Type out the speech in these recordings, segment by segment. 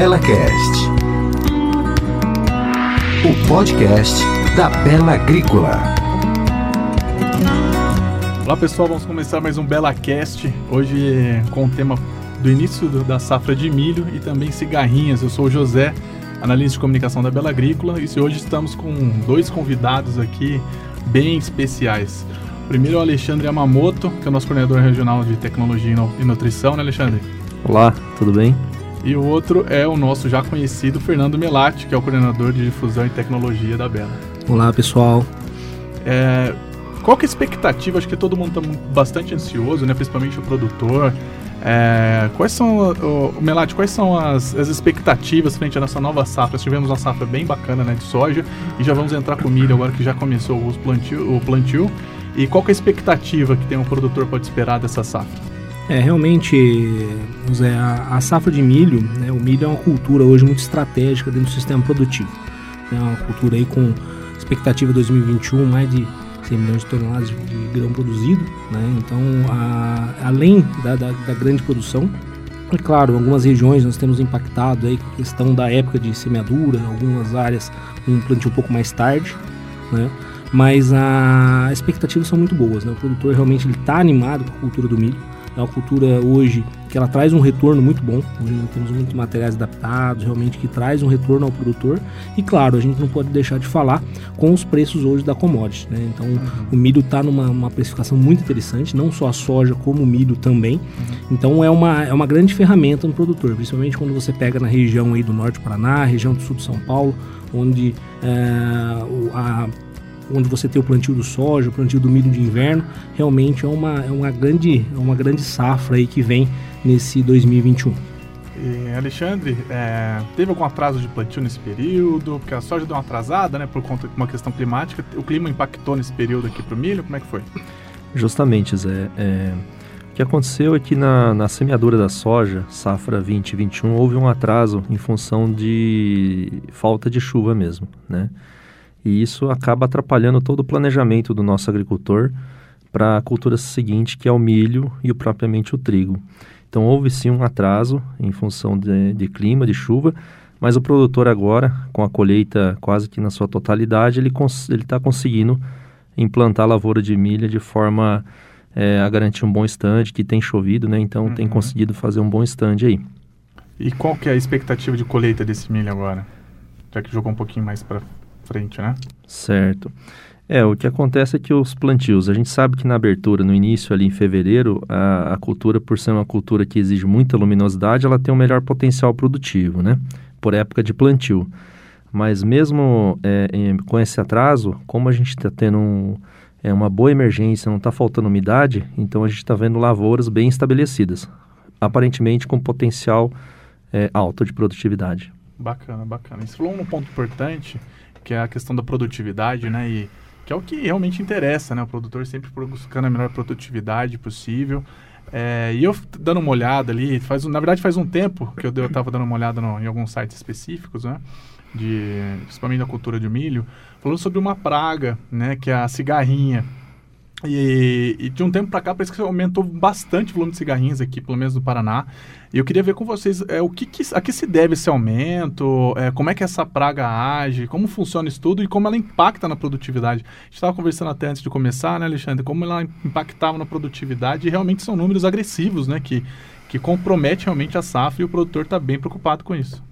BelaCast, o podcast da Bela Agrícola. Olá pessoal, vamos começar mais um BelaCast, hoje com o tema do início do, da safra de milho e também cigarrinhas. Eu sou o José, analista de comunicação da Bela Agrícola, e hoje estamos com dois convidados aqui bem especiais. O primeiro é o Alexandre Yamamoto, que é o nosso coordenador regional de tecnologia e nutrição, né Alexandre? Olá, tudo bem? E o outro é o nosso já conhecido Fernando Melati, que é o coordenador de difusão e tecnologia da Bela. Olá, pessoal. É, qual que é a expectativa? Acho que todo mundo está bastante ansioso, né? principalmente o produtor. É, quais são, o, o Melati, quais são as, as, expectativas frente à nossa nova safra? Nós tivemos uma safra bem bacana né, de soja e já vamos entrar com milho agora que já começou plantio, o plantio. E qual que é a expectativa que tem um produtor pode esperar dessa safra? É, realmente, José, a, a safra de milho, né, o milho é uma cultura hoje muito estratégica dentro do sistema produtivo. É uma cultura aí com expectativa 2021, mais de 100 milhões de toneladas de, de grão produzido, né? Então, a, além da, da, da, grande produção, é claro, algumas regiões nós temos impactado aí a questão da época de semeadura, em algumas áreas um plantio um pouco mais tarde, né? Mas as expectativas são muito boas, né? O produtor realmente está animado com a cultura do milho. É uma cultura hoje que ela traz um retorno muito bom. Hoje temos muitos materiais adaptados, realmente que traz um retorno ao produtor. E claro, a gente não pode deixar de falar com os preços hoje da commodity. Né? Então uhum. o milho está numa precificação muito interessante, não só a soja como o milho também. Uhum. Então é uma, é uma grande ferramenta no produtor, principalmente quando você pega na região aí do norte do Paraná, região do sul de São Paulo, onde é, a onde você tem o plantio do soja, o plantio do milho de inverno, realmente é uma, é uma, grande, é uma grande safra aí que vem nesse 2021. E, Alexandre, é, teve algum atraso de plantio nesse período? Porque a soja deu uma atrasada, né, por conta de uma questão climática. O clima impactou nesse período aqui para o milho? Como é que foi? Justamente, Zé. É, o que aconteceu é que na, na semeadura da soja, safra 2021, houve um atraso em função de falta de chuva mesmo, né? E isso acaba atrapalhando todo o planejamento do nosso agricultor para a cultura seguinte, que é o milho e o propriamente o trigo. Então houve sim um atraso em função de, de clima, de chuva, mas o produtor agora, com a colheita quase que na sua totalidade, ele está conseguindo implantar a lavoura de milho de forma é, a garantir um bom estande, que tem chovido, né? Então uhum. tem conseguido fazer um bom estande aí. E qual que é a expectativa de colheita desse milho agora? Já que jogou um pouquinho mais para frente, né? Certo. É, o que acontece é que os plantios, a gente sabe que na abertura, no início ali em fevereiro, a, a cultura, por ser uma cultura que exige muita luminosidade, ela tem um melhor potencial produtivo, né? Por época de plantio. Mas mesmo é, em, com esse atraso, como a gente está tendo um, é, uma boa emergência, não está faltando umidade, então a gente está vendo lavouras bem estabelecidas, aparentemente com potencial é, alto de produtividade. Bacana, bacana. Você falou um ponto importante, que é a questão da produtividade, né? E que é o que realmente interessa, né? O produtor sempre buscando a melhor produtividade possível. É, e eu dando uma olhada ali, faz, na verdade faz um tempo que eu estava dando uma olhada no, em alguns sites específicos, né? De, principalmente da cultura de milho, falando sobre uma praga, né? Que é a cigarrinha. E, e, de um tempo para cá parece que aumentou bastante o volume de cigarrinhas aqui, pelo menos no Paraná. E eu queria ver com vocês é, o que, que a que se deve esse aumento, é, como é que essa praga age, como funciona isso tudo e como ela impacta na produtividade. A gente estava conversando até antes de começar, né, Alexandre, como ela impactava na produtividade e realmente são números agressivos, né, que, que comprometem realmente a safra e o produtor está bem preocupado com isso.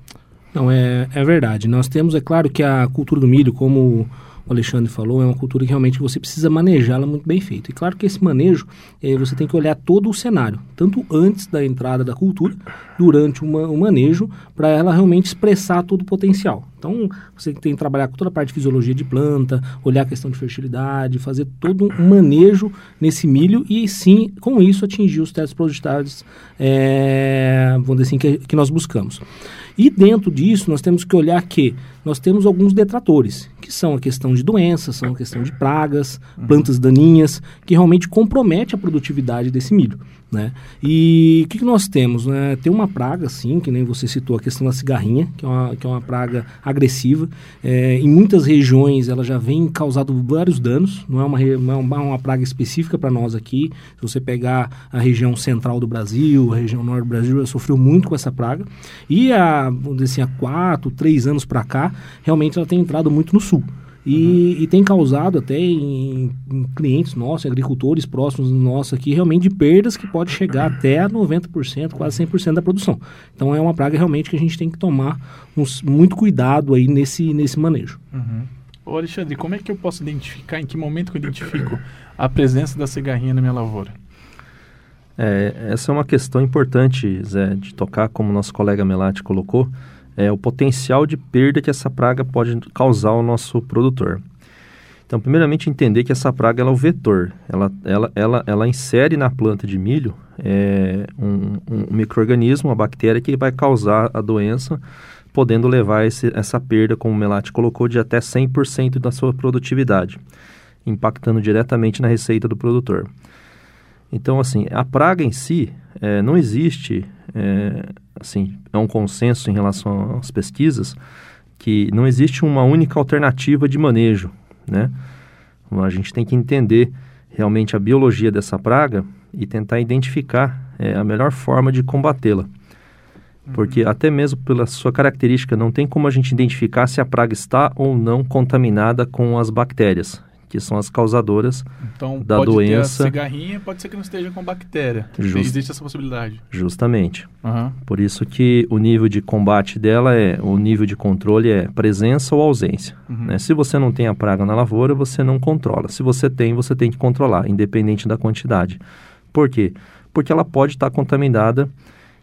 Não, é, é verdade. Nós temos, é claro que a cultura do milho, como o Alexandre falou, é uma cultura que realmente você precisa manejá-la muito bem feito. E claro que esse manejo, é, você tem que olhar todo o cenário, tanto antes da entrada da cultura, durante uma, o manejo, para ela realmente expressar todo o potencial. Então, você tem que trabalhar com toda a parte de fisiologia de planta, olhar a questão de fertilidade, fazer todo um manejo nesse milho e sim, com isso, atingir os testes produtividades, é, vamos dizer assim, que, que nós buscamos. E dentro disso, nós temos que olhar que nós temos alguns detratores, que são a questão de doenças, são a questão de pragas, uhum. plantas daninhas, que realmente compromete a produtividade desse milho. Né? E o que, que, nós temos? Né? Tem uma praga, sim, que nem você citou, a questão da cigarrinha, que é uma, que é uma praga agressiva. É, em muitas regiões ela já vem causando vários danos, não é uma, não é uma, praga específica para nós aqui. Se você pegar a região central do Brasil, a região norte do Brasil, sofreu muito com essa praga. E a vamos dizer assim, há quatro, três anos para cá, realmente ela tem entrado muito no sul. E, uhum. e, tem causado até em, em, clientes nossos, agricultores próximos nossos aqui, realmente de perdas que pode chegar até a 90%, quase 100% da produção. Então é uma praga realmente que a gente tem que tomar uns, muito cuidado aí nesse, nesse manejo. Uhum. Ô Alexandre, como é que eu posso identificar, em que momento que eu identifico a presença da cigarrinha na minha lavoura? É, essa é uma questão importante, Zé, de tocar, como nosso colega Melati colocou, é, o potencial de perda que essa praga pode causar ao nosso produtor. Então, primeiramente, entender que essa praga é o vetor. Ela, ela, ela, ela insere na planta de milho é, um, um microorganismo, uma bactéria que vai causar a doença, podendo levar esse, essa perda, como o Melati colocou, de até 100% da sua produtividade, impactando diretamente na receita do produtor. Então, assim, a praga em si é, não existe é, assim, é um consenso em relação às pesquisas que não existe uma única alternativa de manejo, né? A gente tem que entender realmente a biologia dessa praga e tentar identificar é, a melhor forma de combatê-la. Porque uhum. até mesmo pela sua característica, não tem como a gente identificar se a praga está ou não contaminada com as bactérias que são as causadoras então, da pode doença. Ter a cigarrinha, pode ser que não esteja com bactéria. Just... Existe essa possibilidade. Justamente. Uhum. Por isso que o nível de combate dela é, o nível de controle é presença ou ausência. Uhum. Né? Se você não tem a praga na lavoura, você não controla. Se você tem, você tem que controlar, independente da quantidade. Por quê? Porque ela pode estar contaminada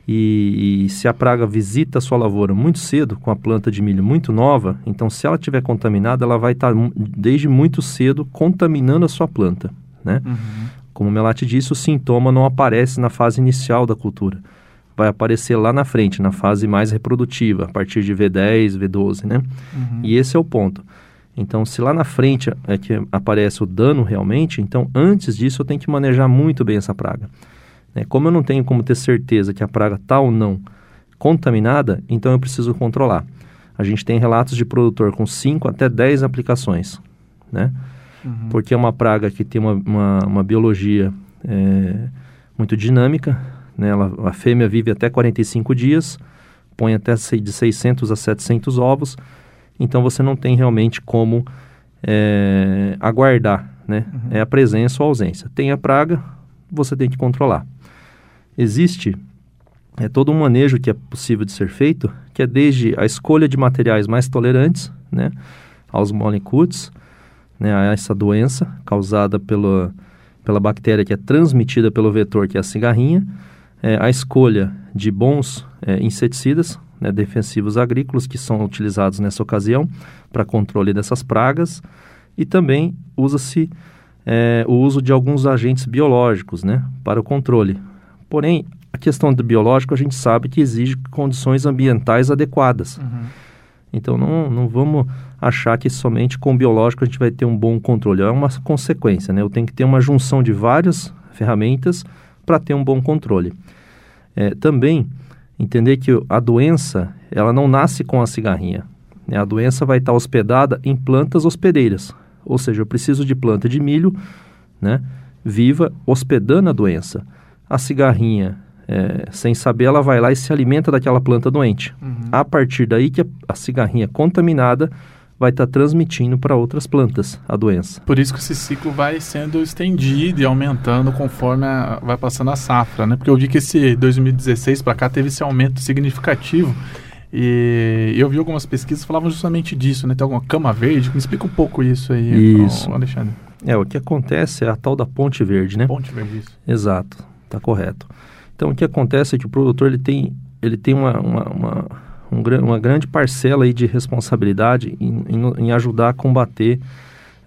e, e, se a praga visita a sua lavoura muito cedo, com a planta de milho muito nova, então se ela estiver contaminada, ela vai estar desde muito cedo contaminando a sua planta. Né? Uhum. Como o Melati disse, o sintoma não aparece na fase inicial da cultura. Vai aparecer lá na frente, na fase mais reprodutiva, a partir de V10, V12, né? Uhum. E esse é o ponto. Então, se lá na frente é que aparece o dano realmente, então antes disso eu tenho que manejar muito bem essa praga. Né? Como eu não tenho como ter certeza que a praga está ou não contaminada, então eu preciso controlar. A gente tem relatos de produtor com 5 até 10 aplicações, né? Uhum. Porque é uma praga que tem uma, uma, uma biologia é, muito dinâmica, né? Ela, a fêmea vive até 45 dias, põe até de 600 a 700 ovos, então você não tem realmente como é, aguardar, né? Uhum. É a presença ou a ausência. Tem a praga, você tem que controlar. Existe é todo um manejo que é possível de ser feito, que é desde a escolha de materiais mais tolerantes, né, aos molecules, né, a essa doença causada pela, pela bactéria que é transmitida pelo vetor, que é a cigarrinha, é, a escolha de bons é, inseticidas, né, defensivos agrícolas, que são utilizados nessa ocasião para controle dessas pragas, e também usa-se é, o uso de alguns agentes biológicos né, para o controle, Porém, a questão do biológico a gente sabe que exige condições ambientais adequadas. Uhum. Então não, não vamos achar que somente com o biológico a gente vai ter um bom controle. É uma consequência, né? Eu tenho que ter uma junção de várias ferramentas para ter um bom controle. É, também entender que a doença ela não nasce com a cigarrinha. Né? A doença vai estar hospedada em plantas hospedeiras. Ou seja, eu preciso de planta de milho né, viva hospedando a doença a cigarrinha, é, sem saber, ela vai lá e se alimenta daquela planta doente. Uhum. A partir daí que a, a cigarrinha contaminada vai estar tá transmitindo para outras plantas a doença. Por isso que esse ciclo vai sendo estendido e aumentando conforme a, vai passando a safra, né? Porque eu vi que esse 2016 para cá teve esse aumento significativo e eu vi algumas pesquisas que falavam justamente disso, né? Tem alguma cama verde? Me explica um pouco isso aí, isso. Alexandre. É, o que acontece é a tal da ponte verde, né? Ponte verde, isso. Exato. Está correto. Então, o que acontece é que o produtor ele tem, ele tem uma, uma, uma, um, uma grande parcela aí de responsabilidade em, em, em ajudar a combater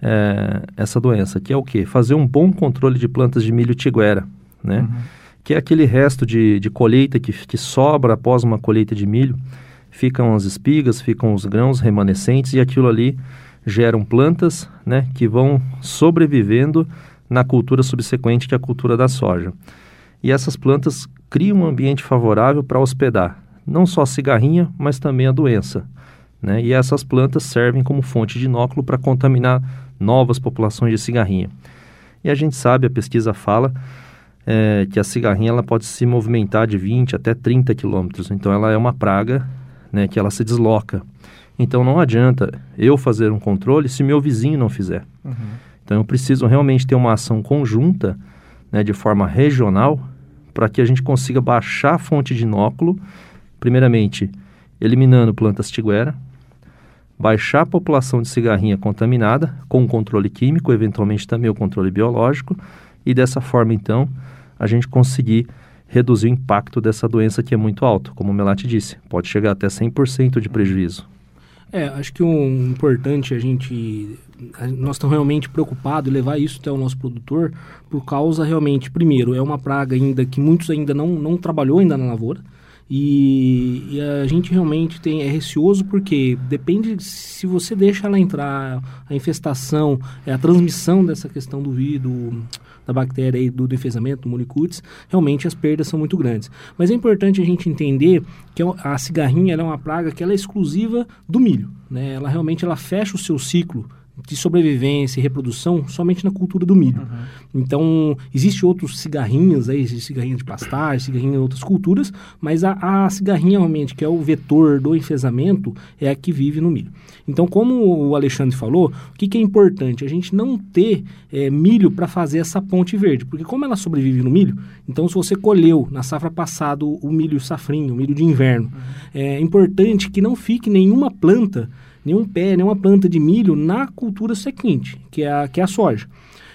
é, essa doença, que é o quê? Fazer um bom controle de plantas de milho tiguera, né? Uhum. Que é aquele resto de, de colheita que, que sobra após uma colheita de milho. Ficam as espigas, ficam os grãos remanescentes e aquilo ali geram plantas né, que vão sobrevivendo na cultura subsequente, que é a cultura da soja. E essas plantas criam um ambiente favorável para hospedar não só a cigarrinha, mas também a doença. Né? E essas plantas servem como fonte de inóculo para contaminar novas populações de cigarrinha. E a gente sabe, a pesquisa fala, é, que a cigarrinha ela pode se movimentar de 20 até 30 quilômetros. Então ela é uma praga né, que ela se desloca. Então não adianta eu fazer um controle se meu vizinho não fizer. Uhum. Então eu preciso realmente ter uma ação conjunta, né, de forma regional, para que a gente consiga baixar a fonte de inóculo, primeiramente eliminando plantas tiguera, baixar a população de cigarrinha contaminada com controle químico, eventualmente também o controle biológico, e dessa forma então a gente conseguir reduzir o impacto dessa doença que é muito alto, como o Melati disse, pode chegar até 100% de prejuízo. É, acho que um importante a gente nós estamos realmente preocupados em levar isso até o nosso produtor por causa realmente, primeiro, é uma praga ainda que muitos ainda não, não trabalhou ainda na lavoura e, e a gente realmente tem, é receoso porque depende se você deixa ela entrar, a infestação, é a transmissão dessa questão do vírus, da bactéria e do defesamento, do molicutes, realmente as perdas são muito grandes. Mas é importante a gente entender que a cigarrinha é uma praga que ela é exclusiva do milho. Né? Ela realmente ela fecha o seu ciclo de sobrevivência e reprodução somente na cultura do milho. Uhum. Então, existe outros cigarrinhos aí, existe cigarrinha de pastagem, cigarrinha em outras culturas, mas a, a, cigarrinha realmente, que é o vetor do enfesamento, é a que vive no milho. Então, como o Alexandre falou, o que, que é importante? A gente não ter é, milho para fazer essa ponte verde, porque como ela sobrevive no milho, então se você colheu na safra passada o milho safrinho, o milho de inverno, uhum. é importante que não fique nenhuma planta nenhum pé, nenhuma planta de milho na cultura seguinte, que é a, que é a soja.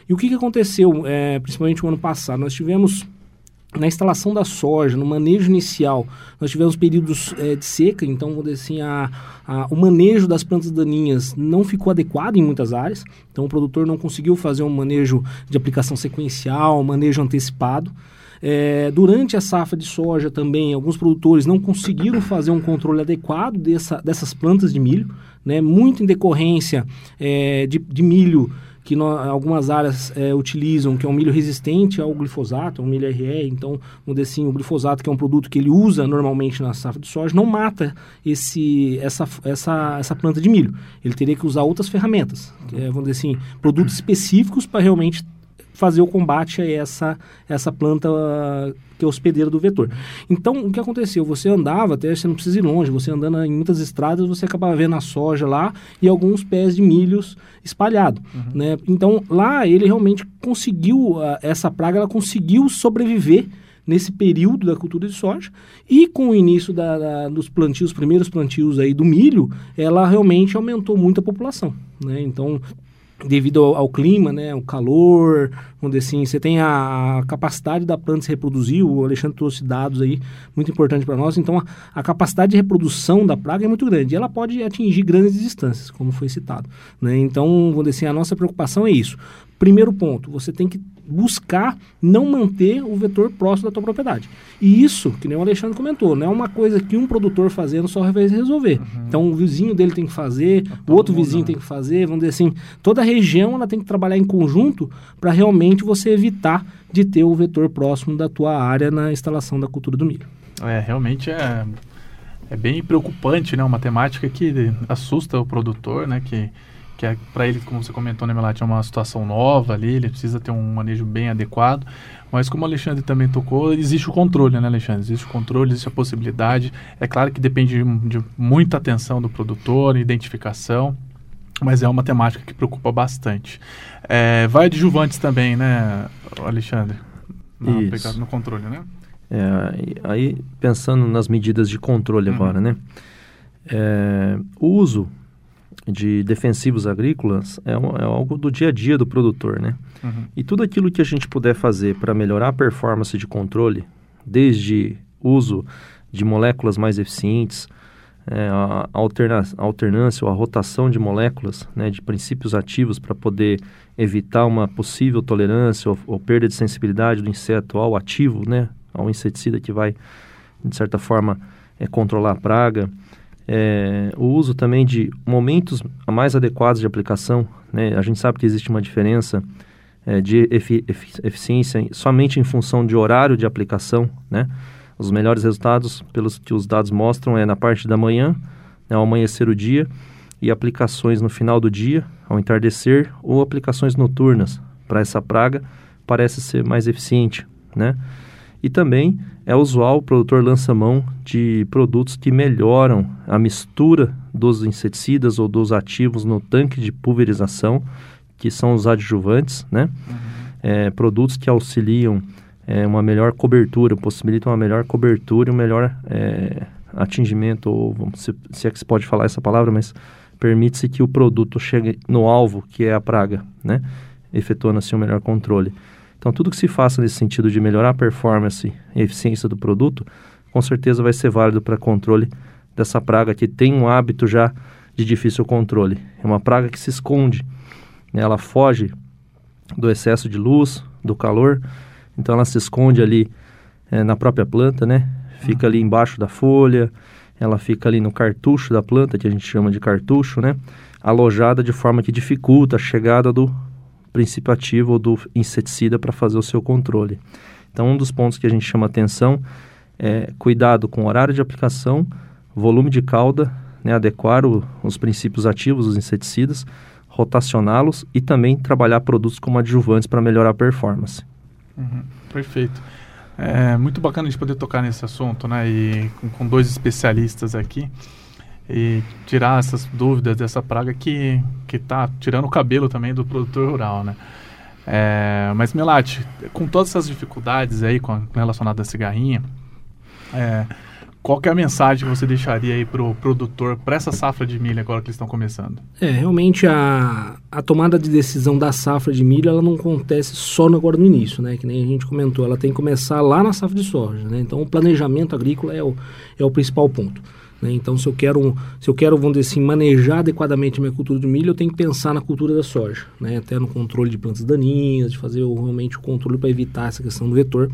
E o que, que aconteceu, é, principalmente no ano passado? Nós tivemos na instalação da soja, no manejo inicial, nós tivemos períodos é, de seca, então, assim, a, a, o manejo das plantas daninhas não ficou adequado em muitas áreas, então o produtor não conseguiu fazer um manejo de aplicação sequencial, um manejo antecipado. É, durante a safra de soja também, alguns produtores não conseguiram fazer um controle adequado dessa, dessas plantas de milho, né, muito em decorrência é, de, de, milho que no, algumas áreas é, utilizam, que é um milho resistente ao glifosato, um milho RE, então, vamos dizer assim, o glifosato, que é um produto que ele usa normalmente na safra de soja, não mata esse, essa, essa, essa planta de milho. Ele teria que usar outras ferramentas, é, vamos dizer assim, produtos específicos para realmente fazer o combate a essa, essa planta que é hospedeira do vetor. Então, o que aconteceu? Você andava, até você não precisa ir longe, você andando em muitas estradas, você acabava vendo a soja lá e alguns pés de milhos espalhados. Uhum. Né? Então, lá ele realmente conseguiu, uh, essa praga, ela conseguiu sobreviver nesse período da cultura de soja e com o início da, da, dos plantios, primeiros plantios aí do milho, ela realmente aumentou muito a população, né? Então devido ao, ao, clima, né, o calor, onde assim, você tem a, a, capacidade da planta se reproduzir, o Alexandre trouxe dados aí muito importantes para nós, então a, a, capacidade de reprodução da praga é muito grande, e ela pode atingir grandes distâncias, como foi citado, né, então, vamos dizer assim, a nossa preocupação é isso, primeiro ponto, você tem que buscar não manter o vetor próximo da tua propriedade. E isso, que nem o Alexandre comentou, não é uma coisa que um produtor fazendo só vai resolver. Uhum. Então o vizinho dele tem que fazer, tá o outro vizinho tem que fazer, vamos dizer assim, toda a região ela tem que trabalhar em conjunto para realmente você evitar de ter o vetor próximo da tua área na instalação da cultura do milho. É, realmente é, é bem preocupante, né? Uma temática que assusta o produtor, né? Que que é para ele, como você comentou, né, Melati, é uma situação nova ali, ele precisa ter um manejo bem adequado. Mas como o Alexandre também tocou, existe o controle, né, Alexandre? Existe o controle, existe a possibilidade. É claro que depende de, de muita atenção do produtor, identificação, mas é uma temática que preocupa bastante. É, vai adjuvantes também, né, Alexandre? No, Isso. no controle, né? É, aí, pensando nas medidas de controle uhum. agora, né? É, o uso de defensivos agrícolas é, um, é, algo do dia a dia do produtor, né? Uhum. E tudo aquilo que a gente puder fazer para melhorar a performance de controle, desde uso de moléculas mais eficientes, é, a, alterna, a alternância ou a rotação de moléculas, né, de princípios ativos para poder evitar uma possível tolerância ou, ou, perda de sensibilidade do inseto ao ativo, né, ao inseticida que vai, de certa forma, é, controlar a praga é, o uso também de momentos mais adequados de aplicação. Né? A gente sabe que existe uma diferença é, de efi eficiência somente em função de horário de aplicação. Né? Os melhores resultados, pelos que os dados mostram, é na parte da manhã, né, ao amanhecer o dia, e aplicações no final do dia, ao entardecer, ou aplicações noturnas para essa praga, parece ser mais eficiente. Né? E também é usual o produtor lança mão de produtos que melhoram a mistura dos inseticidas ou dos ativos no tanque de pulverização, que são os adjuvantes, né? Uhum. É, produtos que auxiliam é, uma melhor cobertura, possibilitam uma melhor cobertura e um melhor é, atingimento, ou se, se é que se pode falar essa palavra, mas permite-se que o produto chegue no alvo, que é a praga, né? efetuando assim um melhor controle. Então, tudo que se faça nesse sentido de melhorar a performance e eficiência do produto, com certeza vai ser válido para controle dessa praga que tem um hábito já de difícil controle. É uma praga que se esconde, né? ela foge do excesso de luz, do calor, então ela se esconde ali é, na própria planta, né? Fica ali embaixo da folha, ela fica ali no cartucho da planta, que a gente chama de cartucho, né? Alojada de forma que dificulta a chegada do princípio ativo ou do inseticida para fazer o seu controle. Então, um dos pontos que a gente chama atenção é cuidado com horário de aplicação, volume de cauda, né, adequar o, os princípios ativos dos inseticidas, rotacioná-los e também trabalhar produtos como adjuvantes para melhorar a performance. Uhum, perfeito. É muito bacana a gente poder tocar nesse assunto, né? E com, com dois especialistas aqui e tirar essas dúvidas dessa praga que que está tirando o cabelo também do produtor rural, né? É, mas Melati, com todas essas dificuldades aí com, relacionadas à cigarrinha, é, qual é a mensagem que você deixaria aí para o produtor, para essa safra de milho agora que eles estão começando? É, realmente a, a tomada de decisão da safra de milho, ela não acontece só agora no início, né? Que nem a gente comentou, ela tem que começar lá na safra de soja, né? Então o planejamento agrícola é o, é o principal ponto. Né? Então, se eu quero, se eu quero, vamos dizer assim, manejar adequadamente a minha cultura de milho, eu tenho que pensar na cultura da soja, né? até no controle de plantas daninhas, de fazer realmente o controle para evitar essa questão do vetor.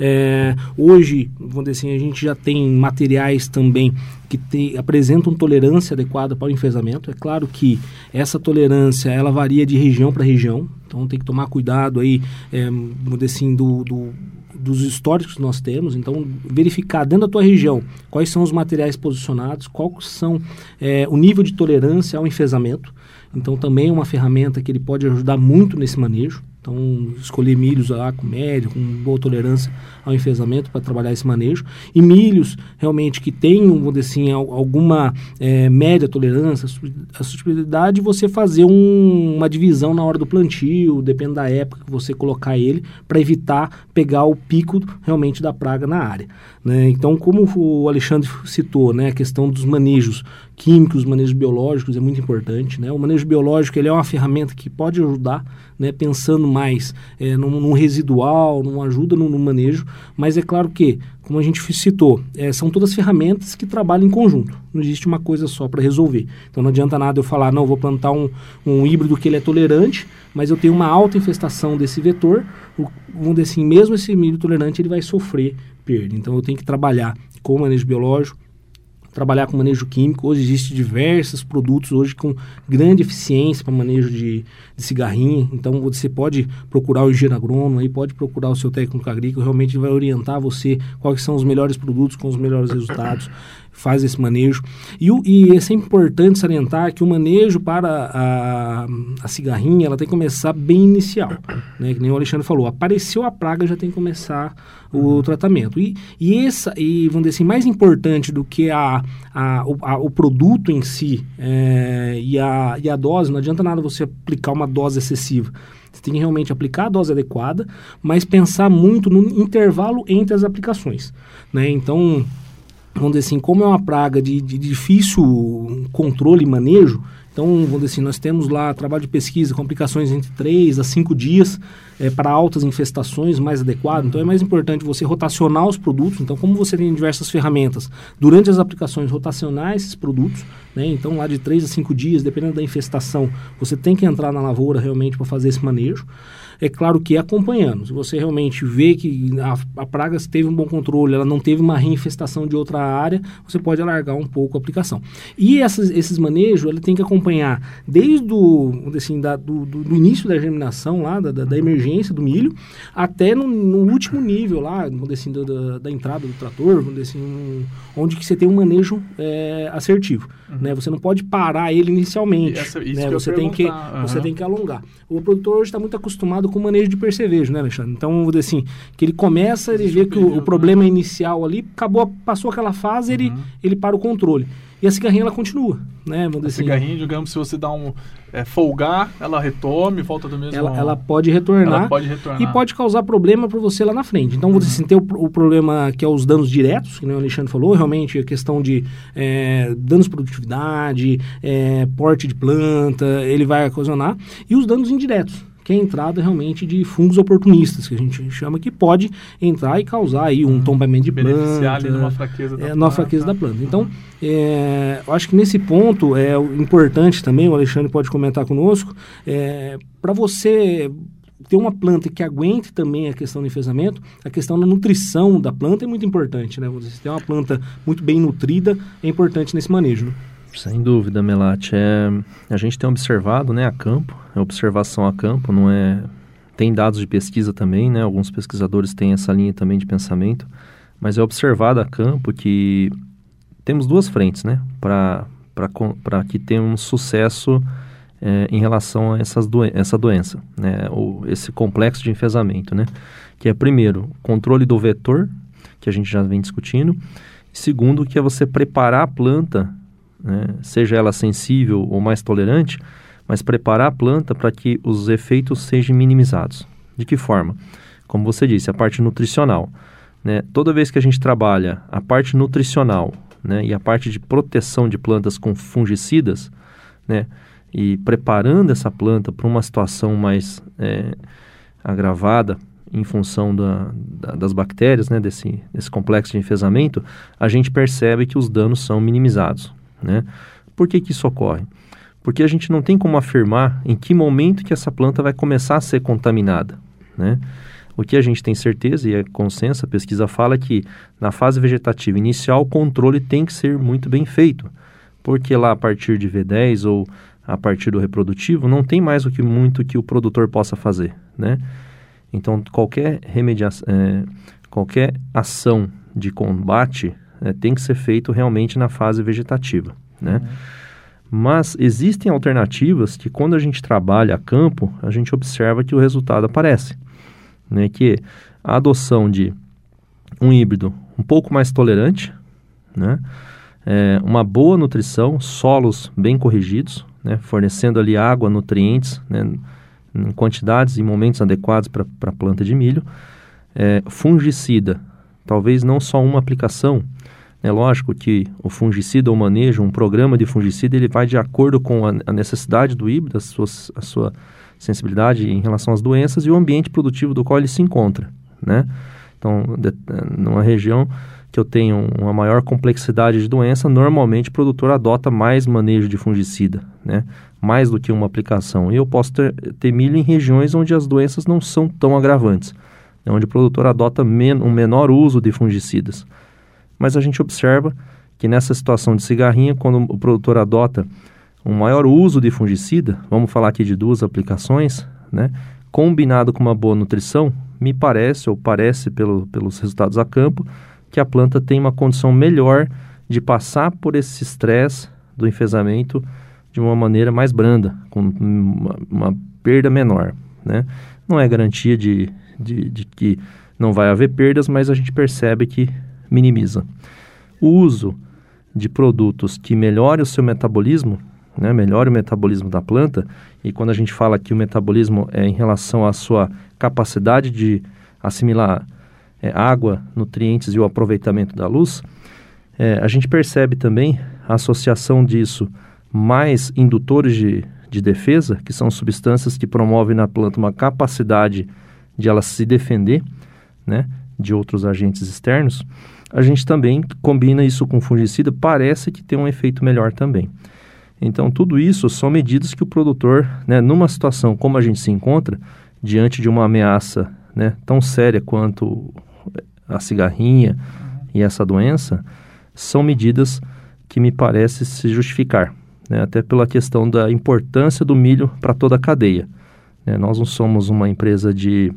É, hoje, vamos dizer assim, a gente já tem materiais também que te, apresentam tolerância adequada para o enfesamento. É claro que essa tolerância ela varia de região para região, então tem que tomar cuidado aí, é, vamos dizer assim, do, do dos históricos que nós temos, então verificar dentro da tua região quais são os materiais posicionados, qual são é, o nível de tolerância ao enfesamento. Então também é uma ferramenta que ele pode ajudar muito nesse manejo. Então, escolher milhos lá com médio, com boa tolerância ao enfesamento para trabalhar esse manejo. E milhos realmente que tenham, vamos dizer assim, alguma é, média tolerância, a suscetibilidade, você fazer um, uma divisão na hora do plantio, depende da época que você colocar ele, para evitar pegar o pico realmente da praga na área. Né? Então, como o Alexandre citou, né, a questão dos manejos químicos, manejos biológicos é muito importante. Né? O manejo biológico ele é uma ferramenta que pode ajudar, né, pensando mais é, num, residual, numa ajuda no, no, manejo, mas é claro que, como a gente citou, é, são todas ferramentas que trabalham em conjunto. Não existe uma coisa só para resolver. Então não adianta nada eu falar, não, vou plantar um, um híbrido que ele é tolerante, mas eu tenho uma alta infestação desse vetor, o, vamos dizer assim, mesmo esse milho tolerante ele vai sofrer perda. Então eu tenho que trabalhar com o manejo biológico, trabalhar com manejo químico. Hoje existem diversos produtos hoje com grande eficiência para manejo de, de, cigarrinha. Então você pode procurar o engenheiro agrônomo, aí pode procurar o seu técnico agrícola, realmente vai orientar você quais são os melhores produtos com os melhores resultados faz esse manejo. E, e é sempre importante salientar que o manejo para a, a cigarrinha ela tem que começar bem inicial. Né? Que nem o Alexandre falou, apareceu a praga, já tem que começar o uhum. tratamento. E, e, essa, e vamos dizer assim, mais importante do que a, a, o, a, o produto em si é, e, a, e a dose, não adianta nada você aplicar uma dose excessiva. Você tem que realmente aplicar a dose adequada, mas pensar muito no intervalo entre as aplicações. Né? Então, vamos dizer assim, como é uma praga de, de difícil controle e manejo, então, vamos dizer assim, nós temos lá trabalho de pesquisa com aplicações entre 3 a 5 dias é, para altas infestações mais adequado. Então, é mais importante você rotacionar os produtos. Então, como você tem diversas ferramentas, durante as aplicações, rotacionar esses produtos. Né? Então, lá de 3 a 5 dias, dependendo da infestação, você tem que entrar na lavoura realmente para fazer esse manejo. É claro que acompanhando. Se você realmente vê que a, a praga teve um bom controle, ela não teve uma reinfestação de outra área, você pode alargar um pouco a aplicação. E essas, esses manejos, ele tem que acompanhar acompanhar desde o, assim, da, do, do, início da germinação lá, da, da, emergência do milho, até no, no último nível lá, assim, da, da, entrada do trator, assim, onde que você tem um manejo é, assertivo. Uhum. Né? Você não pode parar ele inicialmente. Essa, né? você, tem que, uhum. você tem que alongar. O produtor hoje está muito acostumado com o manejo de percevejo, né, Alexandre? Então, assim, que ele começa, ele vê que o, o problema inicial ali acabou, passou aquela fase, ele, uhum. ele para o controle. E a cigarrinha ela continua, né? Vamos a assim. cigarrinha, digamos, se você dá um é, folgar, ela retome, volta do mesmo. Ela, ela pode retornar. Ela pode retornar. E pode causar problema para você lá na frente. Então, você assim, tem o, o, problema que é os danos diretos, que o Alexandre falou, realmente a questão de é, danos de produtividade, é, porte de planta, ele vai ocasionar, e os danos indiretos que é a entrada realmente de fungos oportunistas, que a gente chama que pode entrar e causar aí um tombamento de planta. Beneficiar ali numa fraqueza da é, planta. fraqueza da planta. Então, é, eu acho que nesse ponto é importante também, o Alexandre pode comentar conosco, é, para você ter uma planta que aguente também a questão do enfesamento, a questão da nutrição da planta é muito importante, né? Você ter uma planta muito bem nutrida é importante nesse manejo. Né? Sem dúvida, Melate. É, a gente tem observado né, a campo, é observação a campo, não é. Tem dados de pesquisa também, né? Alguns pesquisadores têm essa linha também de pensamento, mas é observado a campo que temos duas frentes, né? Para que tenha um sucesso é, em relação a essas doen essa doença, né? Ou esse complexo de enfesamento, né? Que é, primeiro, controle do vetor, que a gente já vem discutindo, segundo, que é você preparar a planta né? seja ela sensível ou mais tolerante, mas preparar a planta para que os efeitos sejam minimizados. De que forma? Como você disse, a parte nutricional. Né? Toda vez que a gente trabalha a parte nutricional né, e a parte de proteção de plantas com fungicidas, né, e preparando essa planta para uma situação mais é, agravada em função da, da, das bactérias, né, desse, desse complexo de enfesamento, a gente percebe que os danos são minimizados. Né? Por que, que isso ocorre? Porque a gente não tem como afirmar em que momento que essa planta vai começar a ser contaminada. Né? O que a gente tem certeza, e é consenso, a pesquisa fala que na fase vegetativa inicial o controle tem que ser muito bem feito, porque lá a partir de V10 ou a partir do reprodutivo não tem mais o que muito que o produtor possa fazer, né? Então qualquer remediação, é, qualquer ação de combate é, tem que ser feito realmente na fase vegetativa, né? Uhum. Mas existem alternativas que quando a gente trabalha a campo, a gente observa que o resultado aparece, né? Que a adoção de um híbrido um pouco mais tolerante, né? É, uma boa nutrição, solos bem corrigidos, né? fornecendo ali água, nutrientes, né? em quantidades e momentos adequados para a planta de milho. É, fungicida, talvez não só uma aplicação, é lógico que o fungicida ou manejo, um programa de fungicida, ele vai de acordo com a, necessidade do híbrido, a sua, a sua sensibilidade em relação às doenças e o ambiente produtivo do qual ele se encontra, né? Então, de, numa região que eu tenho uma maior complexidade de doença, normalmente o produtor adota mais manejo de fungicida, né? Mais do que uma aplicação. E eu posso ter, ter milho em regiões onde as doenças não são tão agravantes? Onde o produtor adota men um menor uso de fungicidas. Mas a gente observa que nessa situação de cigarrinha, quando o produtor adota um maior uso de fungicida, vamos falar aqui de duas aplicações, né? combinado com uma boa nutrição, me parece, ou parece pelo, pelos resultados a campo, que a planta tem uma condição melhor de passar por esse estresse do enfesamento de uma maneira mais branda, com uma, uma perda menor. Né? Não é garantia de, de, de que não vai haver perdas, mas a gente percebe que minimiza. O uso de produtos que melhorem o seu metabolismo, né, melhore o metabolismo da planta, e quando a gente fala que o metabolismo é em relação à sua capacidade de assimilar é, água, nutrientes e o aproveitamento da luz, é, a gente percebe também a associação disso mais indutores de, de defesa, que são substâncias que promovem na planta uma capacidade de ela se defender né, de outros agentes externos, a gente também combina isso com fungicida, parece que tem um efeito melhor também. Então, tudo isso são medidas que o produtor, né, numa situação como a gente se encontra, diante de uma ameaça né, tão séria quanto a cigarrinha e essa doença, são medidas que me parece se justificar. né, até pela questão da importância do milho para toda a cadeia. Né? Nós não somos uma empresa de,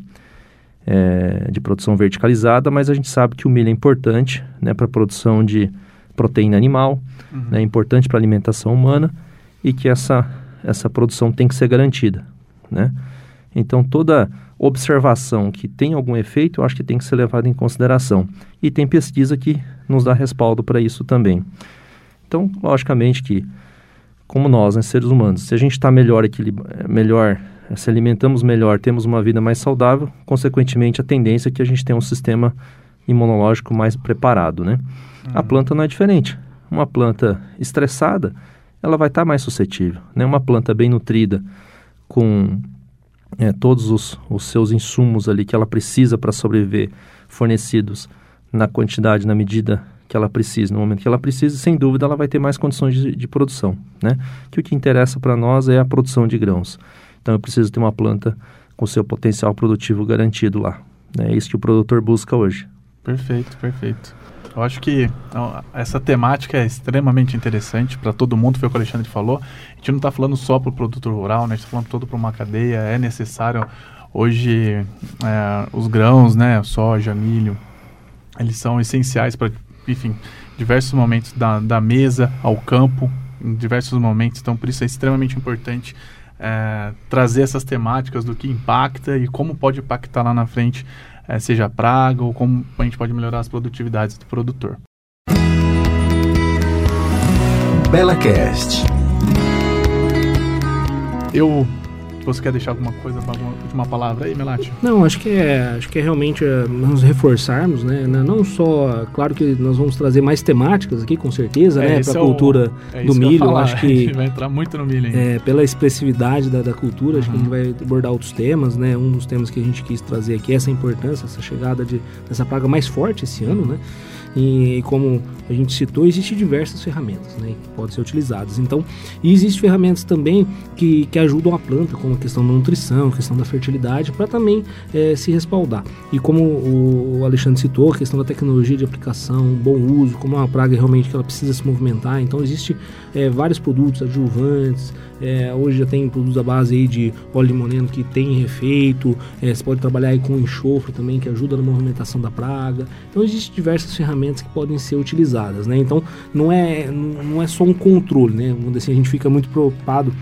é, de produção verticalizada, mas a gente sabe que o milho é importante né, para a produção de proteína animal, uhum. né, é importante para a alimentação humana e que essa, essa produção tem que ser garantida. Né? Então, toda observação que tem algum efeito, eu acho que tem que ser levada em consideração. E tem pesquisa que nos dá respaldo para isso também. Então, logicamente que, como nós, né, seres humanos, se a gente está melhor, melhor, se alimentamos melhor, temos uma vida mais saudável, consequentemente a tendência é que a gente tenha um sistema imunológico mais preparado, né? Uhum. A planta não é diferente. Uma planta estressada, ela vai estar tá mais suscetível, né? Uma planta bem nutrida, com é, todos os, os seus insumos ali que ela precisa para sobreviver, fornecidos na quantidade, na medida que ela precisa, no momento que ela precisa, sem dúvida ela vai ter mais condições de, de produção, né? Que o que interessa para nós é a produção de grãos. Então eu preciso ter uma planta com seu potencial produtivo garantido lá. Né? É isso que o produtor busca hoje. Perfeito, perfeito. Eu acho que essa temática é extremamente interessante para todo mundo, foi o que o Alexandre falou. A gente não está falando só para o produtor rural, né? a gente está falando todo para uma cadeia. É necessário hoje é, os grãos, né? Soja, milho, eles são essenciais para, enfim, diversos momentos da, da mesa ao campo, em diversos momentos. Então, por isso é extremamente importante é, trazer essas temáticas do que impacta e como pode impactar lá na frente é, seja praga ou como a gente pode melhorar as produtividades do produtor. BelaCast. Eu você quer deixar alguma coisa, alguma última palavra aí, Melati? Não, acho que é, acho que é realmente é, nós reforçarmos, né? Não só, claro que nós vamos trazer mais temáticas aqui, com certeza, é, né? Para a é cultura é do milho. Eu acho que vai entrar muito no milho. É, pela expressividade da, da cultura, uhum. acho que a gente vai abordar outros temas, né? Um dos temas que a gente quis trazer aqui é essa importância, essa chegada de, dessa praga mais forte esse ano, né? E como a gente citou, existem diversas ferramentas né, que podem ser utilizadas. Então, e existem ferramentas também que, que ajudam a planta, como a questão da nutrição, a questão da fertilidade, para também é, se respaldar. E como o Alexandre citou, a questão da tecnologia de aplicação, bom uso, como é uma praga realmente que ela precisa se movimentar. Então, existem é, vários produtos adjuvantes, é, hoje já tem produtos à base aí de óleo de limoneno que tem efeito. É, você pode trabalhar aí com enxofre também, que ajuda na movimentação da praga. Então, existem diversas ferramentas que podem ser utilizadas. Né? Então, não é, não é só um controle. Né? Vamos assim, a gente fica muito preocupado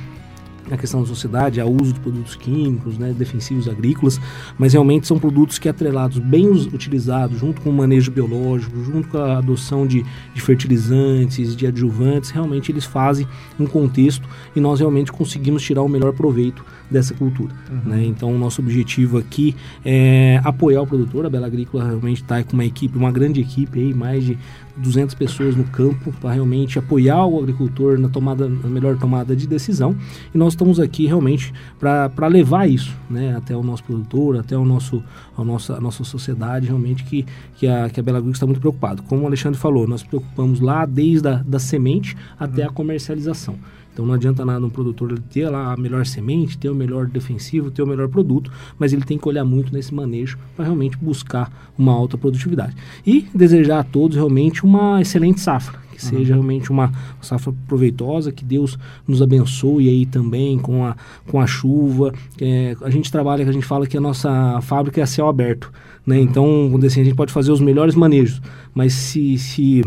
na questão da sociedade, ao uso de produtos químicos, né, defensivos agrícolas, mas realmente são produtos que atrelados, bem utilizados, junto com o manejo biológico, junto com a adoção de, de fertilizantes, de adjuvantes, realmente eles fazem um contexto e nós realmente conseguimos tirar o melhor proveito dessa cultura. Uhum. Né? Então, o nosso objetivo aqui é apoiar o produtor. A Bela Agrícola realmente está com uma equipe, uma grande equipe, aí, mais de 200 pessoas no campo para realmente apoiar o agricultor na tomada, na melhor tomada de decisão. E nós estamos aqui realmente para levar isso né, até o nosso produtor, até o nosso, a, nossa, a nossa sociedade, realmente que, que, a, que a Bela Agrícola está muito preocupada. Como o Alexandre falou, nós preocupamos lá desde a da semente até a comercialização. Então não adianta nada um produtor ter lá a melhor semente, ter o melhor defensivo, ter o melhor produto, mas ele tem que olhar muito nesse manejo para realmente buscar uma alta produtividade. E desejar a todos realmente uma excelente safra, que uhum. seja realmente uma safra proveitosa, que Deus nos abençoe aí também com a, com a chuva. É, a gente trabalha, a gente fala que a nossa fábrica é a céu aberto, né? Uhum. Então, assim, a gente pode fazer os melhores manejos, mas se, se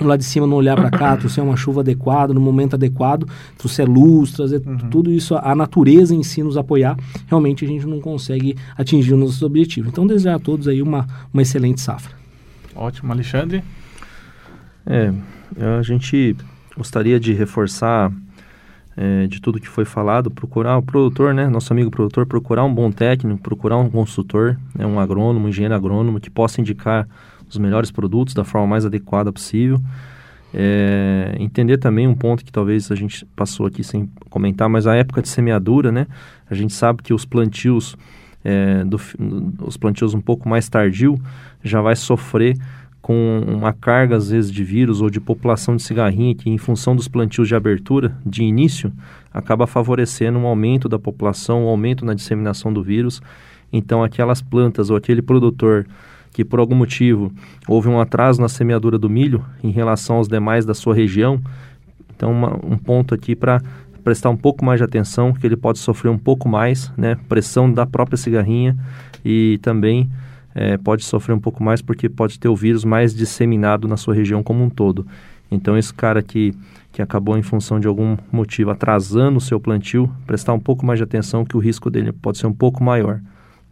lá de cima não olhar para cá, trouxer uma chuva adequada, no momento adequado, trouxer luz, trazer uhum. tudo isso, a natureza em si nos apoiar, realmente a gente não consegue atingir os nossos objetivos. Então, desejar a todos aí uma, uma excelente safra. Ótimo, Alexandre. É, a gente gostaria de reforçar é, de tudo que foi falado, procurar o produtor, né, nosso amigo produtor, procurar um bom técnico, procurar um consultor, né, um agrônomo, um engenheiro agrônomo que possa indicar os melhores produtos da forma mais adequada possível. É, entender também um ponto que talvez a gente passou aqui sem comentar, mas a época de semeadura, né? A gente sabe que os plantios, é, do, os plantios um pouco mais tardio, já vai sofrer com uma carga às vezes de vírus ou de população de cigarrinha que em função dos plantios de abertura, de início, acaba favorecendo um aumento da população, um aumento na disseminação do vírus. Então aquelas plantas ou aquele produtor que por algum motivo houve um atraso na semeadura do milho em relação aos demais da sua região, Então, uma, um ponto aqui para prestar um pouco mais de atenção, que ele pode sofrer um pouco mais, né? Pressão da própria cigarrinha e também é, pode sofrer um pouco mais porque pode ter o vírus mais disseminado na sua região como um todo. Então, esse cara que, que acabou em função de algum motivo atrasando o seu plantio, prestar um pouco mais de atenção que o risco dele pode ser um pouco maior,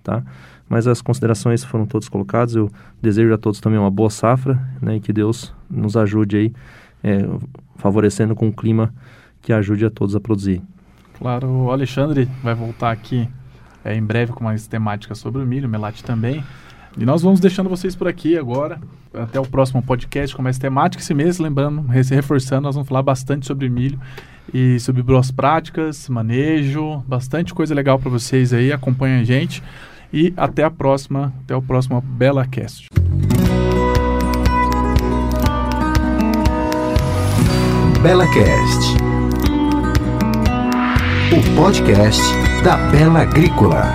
tá? Mas as considerações foram todas colocadas. Eu desejo a todos também uma boa safra, né? E que Deus nos ajude aí, é, favorecendo com um clima que ajude a todos a produzir. Claro, o Alexandre vai voltar aqui é, em breve com mais temáticas sobre o milho, Melate também. E nós vamos deixando vocês por aqui agora. Até o próximo podcast com mais temática. Esse mês, lembrando, reforçando, nós vamos falar bastante sobre milho e sobre boas práticas, manejo, bastante coisa legal para vocês aí. Acompanhem a gente. E até a próxima, até o próximo Bela Cast. Bela Cast, o podcast da Bela Agrícola.